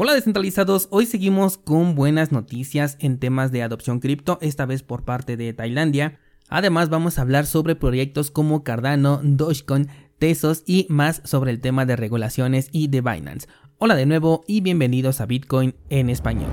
Hola descentralizados, hoy seguimos con buenas noticias en temas de adopción cripto, esta vez por parte de Tailandia. Además vamos a hablar sobre proyectos como Cardano, Dogecoin, Tesos y más sobre el tema de regulaciones y de Binance. Hola de nuevo y bienvenidos a Bitcoin en español.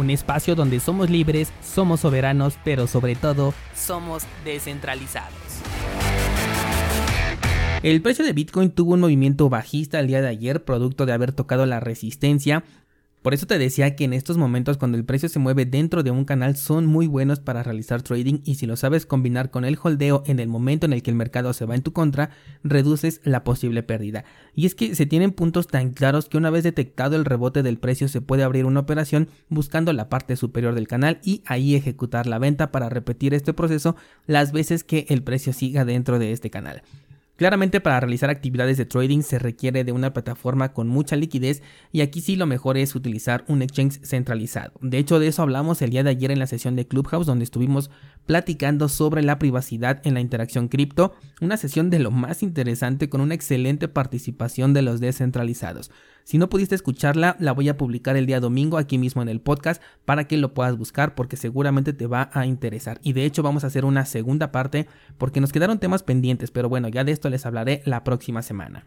un espacio donde somos libres, somos soberanos, pero sobre todo somos descentralizados. El precio de Bitcoin tuvo un movimiento bajista el día de ayer, producto de haber tocado la resistencia por eso te decía que en estos momentos cuando el precio se mueve dentro de un canal son muy buenos para realizar trading y si lo sabes combinar con el holdeo en el momento en el que el mercado se va en tu contra, reduces la posible pérdida. Y es que se tienen puntos tan claros que una vez detectado el rebote del precio se puede abrir una operación buscando la parte superior del canal y ahí ejecutar la venta para repetir este proceso las veces que el precio siga dentro de este canal. Claramente para realizar actividades de trading se requiere de una plataforma con mucha liquidez y aquí sí lo mejor es utilizar un exchange centralizado. De hecho de eso hablamos el día de ayer en la sesión de Clubhouse donde estuvimos platicando sobre la privacidad en la interacción cripto, una sesión de lo más interesante con una excelente participación de los descentralizados. Si no pudiste escucharla, la voy a publicar el día domingo aquí mismo en el podcast para que lo puedas buscar porque seguramente te va a interesar. Y de hecho vamos a hacer una segunda parte porque nos quedaron temas pendientes, pero bueno, ya de esto les hablaré la próxima semana.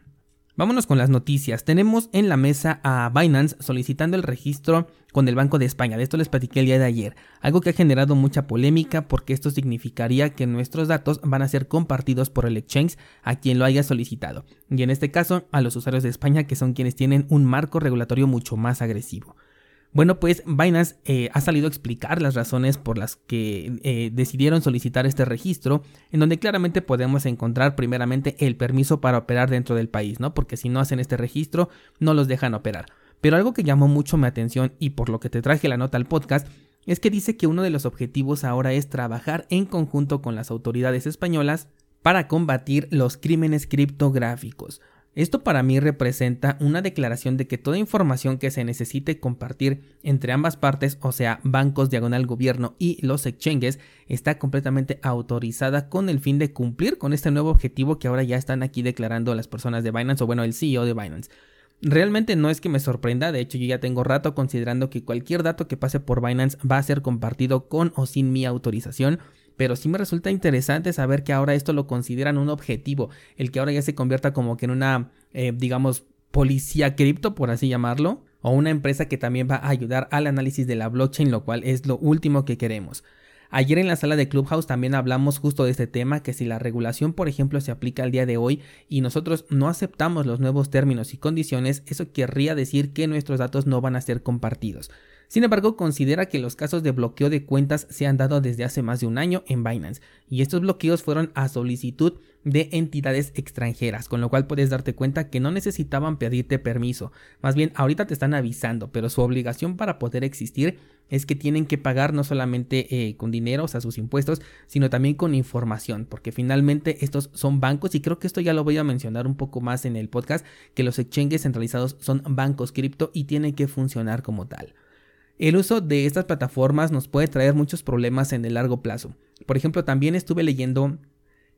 Vámonos con las noticias. Tenemos en la mesa a Binance solicitando el registro con el Banco de España. De esto les platiqué el día de ayer. Algo que ha generado mucha polémica porque esto significaría que nuestros datos van a ser compartidos por el exchange a quien lo haya solicitado. Y en este caso a los usuarios de España que son quienes tienen un marco regulatorio mucho más agresivo. Bueno, pues Binance eh, ha salido a explicar las razones por las que eh, decidieron solicitar este registro, en donde claramente podemos encontrar primeramente el permiso para operar dentro del país, ¿no? Porque si no hacen este registro, no los dejan operar. Pero algo que llamó mucho mi atención y por lo que te traje la nota al podcast es que dice que uno de los objetivos ahora es trabajar en conjunto con las autoridades españolas para combatir los crímenes criptográficos. Esto para mí representa una declaración de que toda información que se necesite compartir entre ambas partes, o sea, bancos, diagonal gobierno y los exchanges, está completamente autorizada con el fin de cumplir con este nuevo objetivo que ahora ya están aquí declarando las personas de Binance o bueno, el CEO de Binance. Realmente no es que me sorprenda, de hecho yo ya tengo rato considerando que cualquier dato que pase por Binance va a ser compartido con o sin mi autorización pero sí me resulta interesante saber que ahora esto lo consideran un objetivo, el que ahora ya se convierta como que en una, eh, digamos, policía cripto, por así llamarlo, o una empresa que también va a ayudar al análisis de la blockchain, lo cual es lo último que queremos. Ayer en la sala de Clubhouse también hablamos justo de este tema, que si la regulación, por ejemplo, se aplica al día de hoy y nosotros no aceptamos los nuevos términos y condiciones, eso querría decir que nuestros datos no van a ser compartidos. Sin embargo, considera que los casos de bloqueo de cuentas se han dado desde hace más de un año en Binance y estos bloqueos fueron a solicitud de entidades extranjeras, con lo cual puedes darte cuenta que no necesitaban pedirte permiso, más bien ahorita te están avisando, pero su obligación para poder existir es que tienen que pagar no solamente eh, con dinero, o sea, sus impuestos, sino también con información, porque finalmente estos son bancos y creo que esto ya lo voy a mencionar un poco más en el podcast, que los exchanges centralizados son bancos cripto y tienen que funcionar como tal. El uso de estas plataformas nos puede traer muchos problemas en el largo plazo. Por ejemplo, también estuve leyendo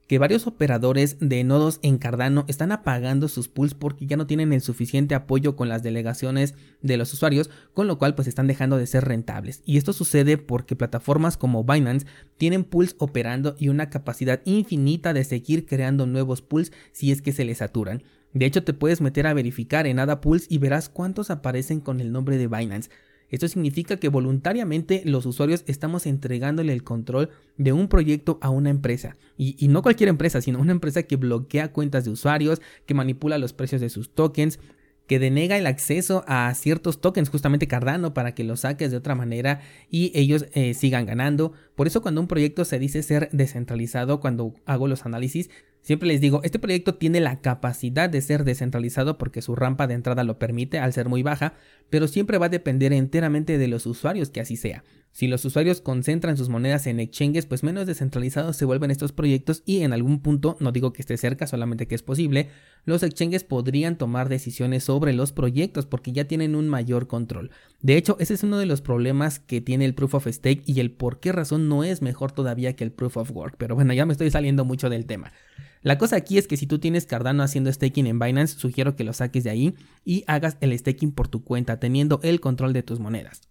que varios operadores de nodos en Cardano están apagando sus pools porque ya no tienen el suficiente apoyo con las delegaciones de los usuarios, con lo cual pues están dejando de ser rentables. Y esto sucede porque plataformas como Binance tienen pools operando y una capacidad infinita de seguir creando nuevos pools si es que se les saturan. De hecho, te puedes meter a verificar en ADA Pools y verás cuántos aparecen con el nombre de Binance. Esto significa que voluntariamente los usuarios estamos entregándole el control de un proyecto a una empresa. Y, no cualquier empresa, sino una empresa que bloquea cuentas de usuarios, que manipula los precios de sus tokens, que denega el acceso a ciertos tokens, justamente Cardano, para que los saques de otra manera y ellos eh, sigan ganando. Por eso cuando un proyecto se dice ser descentralizado, cuando hago los análisis, Siempre les digo, este proyecto tiene la capacidad de ser descentralizado porque su rampa de entrada lo permite al ser muy baja, pero siempre va a depender enteramente de los usuarios que así sea. Si los usuarios concentran sus monedas en exchanges, pues menos descentralizados se vuelven estos proyectos y en algún punto, no digo que esté cerca, solamente que es posible, los exchanges podrían tomar decisiones sobre los proyectos porque ya tienen un mayor control. De hecho, ese es uno de los problemas que tiene el Proof of Stake y el por qué razón no es mejor todavía que el Proof of Work. Pero bueno, ya me estoy saliendo mucho del tema. La cosa aquí es que si tú tienes Cardano haciendo staking en Binance, sugiero que lo saques de ahí y hagas el staking por tu cuenta, teniendo el control de tus monedas.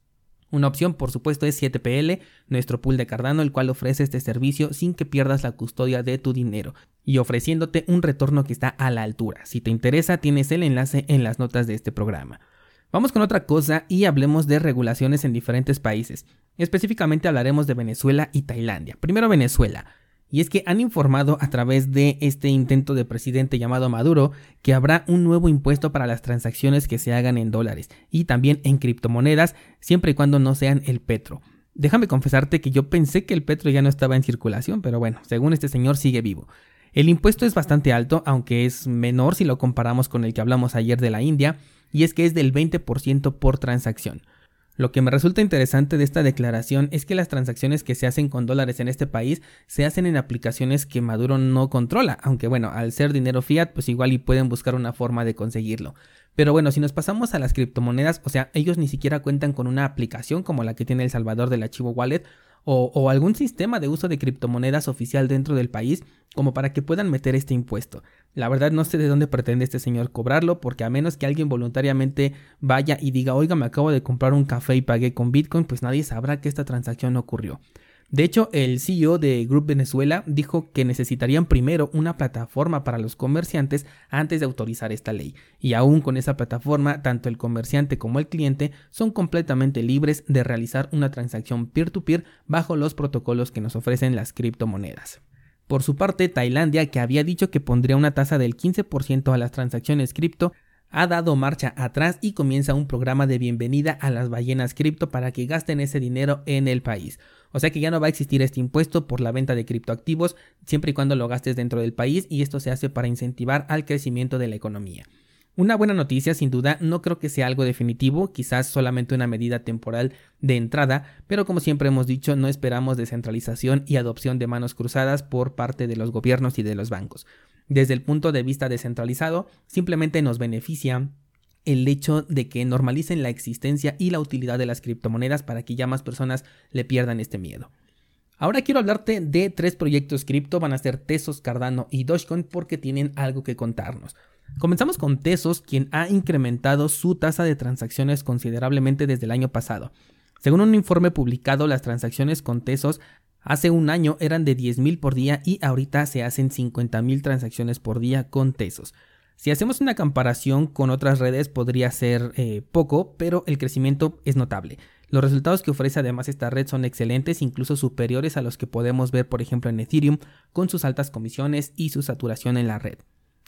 Una opción, por supuesto, es 7PL, nuestro pool de Cardano, el cual ofrece este servicio sin que pierdas la custodia de tu dinero y ofreciéndote un retorno que está a la altura. Si te interesa, tienes el enlace en las notas de este programa. Vamos con otra cosa y hablemos de regulaciones en diferentes países. Específicamente hablaremos de Venezuela y Tailandia. Primero Venezuela. Y es que han informado a través de este intento de presidente llamado Maduro que habrá un nuevo impuesto para las transacciones que se hagan en dólares y también en criptomonedas, siempre y cuando no sean el petro. Déjame confesarte que yo pensé que el petro ya no estaba en circulación, pero bueno, según este señor sigue vivo. El impuesto es bastante alto, aunque es menor si lo comparamos con el que hablamos ayer de la India, y es que es del 20% por transacción. Lo que me resulta interesante de esta declaración es que las transacciones que se hacen con dólares en este país se hacen en aplicaciones que Maduro no controla, aunque bueno, al ser dinero fiat, pues igual y pueden buscar una forma de conseguirlo. Pero bueno, si nos pasamos a las criptomonedas, o sea, ellos ni siquiera cuentan con una aplicación como la que tiene El Salvador del archivo Wallet, o, algún sistema de uso de criptomonedas oficial dentro del país como para que puedan meter este impuesto. La verdad no sé de dónde pretende este señor cobrarlo porque a menos que alguien voluntariamente vaya y diga oiga me acabo de comprar un café y pagué con Bitcoin pues nadie sabrá que esta transacción ocurrió. De hecho, el CEO de Group Venezuela dijo que necesitarían primero una plataforma para los comerciantes antes de autorizar esta ley. Y aún con esa plataforma, tanto el comerciante como el cliente son completamente libres de realizar una transacción peer-to-peer bajo los protocolos que nos ofrecen las criptomonedas. Por su parte, Tailandia, que había dicho que pondría una tasa del 15% a las transacciones cripto, ha dado marcha atrás y comienza un programa de bienvenida a las ballenas cripto para que gasten ese dinero en el país. O sea que ya no va a existir este impuesto por la venta de criptoactivos siempre y cuando lo gastes dentro del país y esto se hace para incentivar al crecimiento de la economía. Una buena noticia, sin duda, no creo que sea algo definitivo, quizás solamente una medida temporal de entrada, pero como siempre hemos dicho, no esperamos descentralización y adopción de manos cruzadas por parte de los gobiernos y de los bancos. Desde el punto de vista descentralizado, simplemente nos beneficia el hecho de que normalicen la existencia y la utilidad de las criptomonedas para que ya más personas le pierdan este miedo. Ahora quiero hablarte de tres proyectos cripto, van a ser Tesos, Cardano y Dogecoin porque tienen algo que contarnos. Comenzamos con Tesos, quien ha incrementado su tasa de transacciones considerablemente desde el año pasado. Según un informe publicado, las transacciones con Tesos hace un año eran de 10.000 por día y ahorita se hacen 50.000 transacciones por día con Tesos. Si hacemos una comparación con otras redes podría ser eh, poco, pero el crecimiento es notable. Los resultados que ofrece además esta red son excelentes, incluso superiores a los que podemos ver por ejemplo en Ethereum, con sus altas comisiones y su saturación en la red.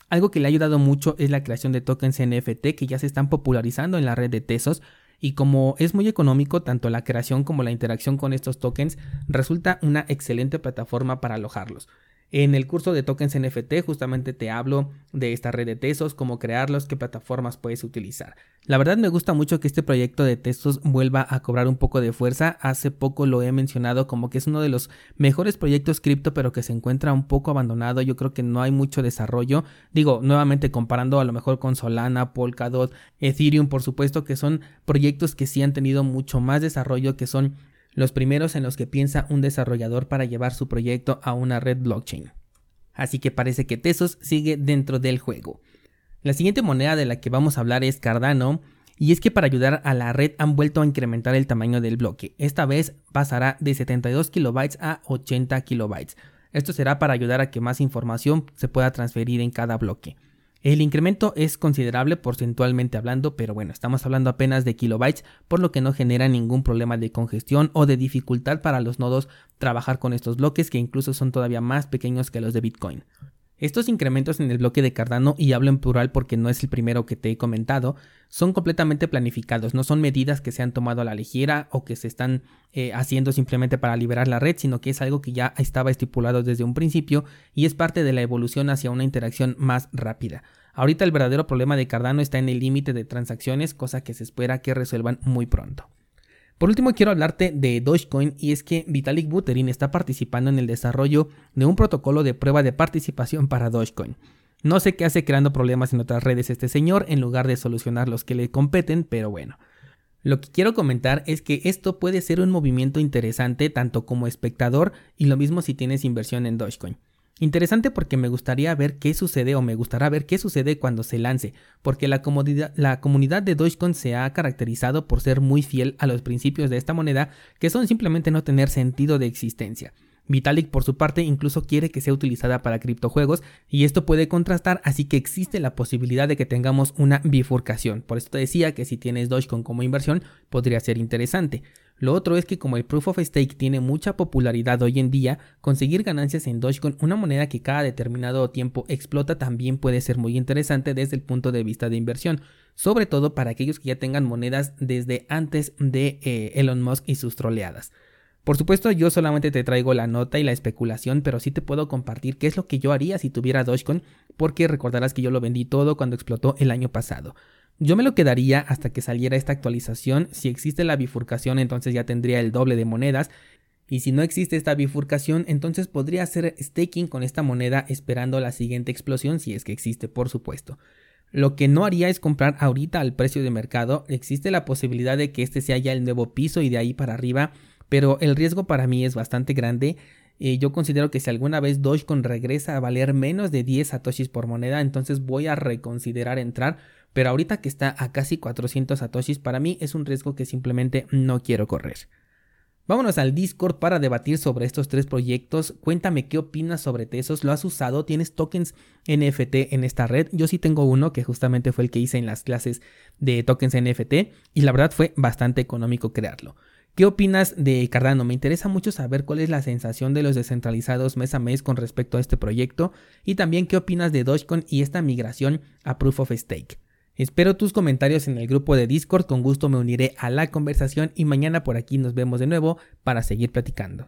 Algo que le ha ayudado mucho es la creación de tokens NFT que ya se están popularizando en la red de Tesos, y como es muy económico, tanto la creación como la interacción con estos tokens resulta una excelente plataforma para alojarlos. En el curso de tokens NFT justamente te hablo de esta red de Tesos, cómo crearlos, qué plataformas puedes utilizar. La verdad me gusta mucho que este proyecto de Tesos vuelva a cobrar un poco de fuerza. Hace poco lo he mencionado como que es uno de los mejores proyectos cripto pero que se encuentra un poco abandonado. Yo creo que no hay mucho desarrollo. Digo, nuevamente comparando a lo mejor con Solana, Polkadot, Ethereum, por supuesto que son proyectos que sí han tenido mucho más desarrollo, que son los primeros en los que piensa un desarrollador para llevar su proyecto a una red blockchain. Así que parece que Tesos sigue dentro del juego. La siguiente moneda de la que vamos a hablar es Cardano, y es que para ayudar a la red han vuelto a incrementar el tamaño del bloque. Esta vez pasará de 72 kilobytes a 80 kilobytes. Esto será para ayudar a que más información se pueda transferir en cada bloque. El incremento es considerable porcentualmente hablando, pero bueno, estamos hablando apenas de kilobytes, por lo que no genera ningún problema de congestión o de dificultad para los nodos trabajar con estos bloques que incluso son todavía más pequeños que los de Bitcoin. Estos incrementos en el bloque de Cardano, y hablo en plural porque no es el primero que te he comentado, son completamente planificados, no son medidas que se han tomado a la ligera o que se están eh, haciendo simplemente para liberar la red, sino que es algo que ya estaba estipulado desde un principio y es parte de la evolución hacia una interacción más rápida. Ahorita el verdadero problema de Cardano está en el límite de transacciones, cosa que se espera que resuelvan muy pronto. Por último, quiero hablarte de Dogecoin y es que Vitalik Buterin está participando en el desarrollo de un protocolo de prueba de participación para Dogecoin. No sé qué hace creando problemas en otras redes este señor en lugar de solucionar los que le competen, pero bueno. Lo que quiero comentar es que esto puede ser un movimiento interesante tanto como espectador y lo mismo si tienes inversión en Dogecoin. Interesante porque me gustaría ver qué sucede o me gustará ver qué sucede cuando se lance, porque la, comunidad de Dogecoin se ha caracterizado por ser muy fiel a los principios de esta moneda, que son simplemente no tener sentido de existencia. Vitalik por su parte incluso quiere que sea utilizada para criptojuegos y esto puede contrastar, así que existe la posibilidad de que tengamos una bifurcación. Por esto te decía que si tienes Dogecoin como inversión podría ser interesante. Lo otro es que como el Proof of Stake tiene mucha popularidad hoy en día, conseguir ganancias en Dogecoin, una moneda que cada determinado tiempo explota, también puede ser muy interesante desde el punto de vista de inversión, sobre todo para aquellos que ya tengan monedas desde antes de eh, Elon Musk y sus troleadas. Por supuesto, yo solamente te traigo la nota y la especulación, pero sí te puedo compartir qué es lo que yo haría si tuviera Dogecoin, porque recordarás que yo lo vendí todo cuando explotó el año pasado. Yo me lo quedaría hasta que saliera esta actualización. Si existe la bifurcación, entonces ya tendría el doble de monedas. Y si no existe esta bifurcación, entonces podría hacer staking con esta moneda esperando la siguiente explosión, si es que existe, por supuesto. Lo que no haría es comprar ahorita al precio de mercado. Existe la posibilidad de que este sea ya el nuevo piso y de ahí para arriba, pero el riesgo para mí es bastante grande. Eh, yo considero que si alguna vez Dogecoin regresa a valer menos de 10 satoshis por moneda, entonces voy a reconsiderar entrar pero ahorita que está a casi 400 satoshis, para mí es un riesgo que simplemente no quiero correr. Vámonos al Discord para debatir sobre estos tres proyectos. Cuéntame qué opinas sobre Tesos. ¿Lo has usado? ¿Tienes tokens NFT en esta red? Yo sí tengo uno que justamente fue el que hice en las clases de tokens NFT y la verdad fue bastante económico crearlo. ¿Qué opinas de Cardano? Me interesa mucho saber cuál es la sensación de los descentralizados mes a mes con respecto a este proyecto y también qué opinas de Dogecoin y esta migración a Proof of Stake. Espero tus comentarios en el grupo de Discord, con gusto me uniré a la conversación y mañana por aquí nos vemos de nuevo para seguir platicando.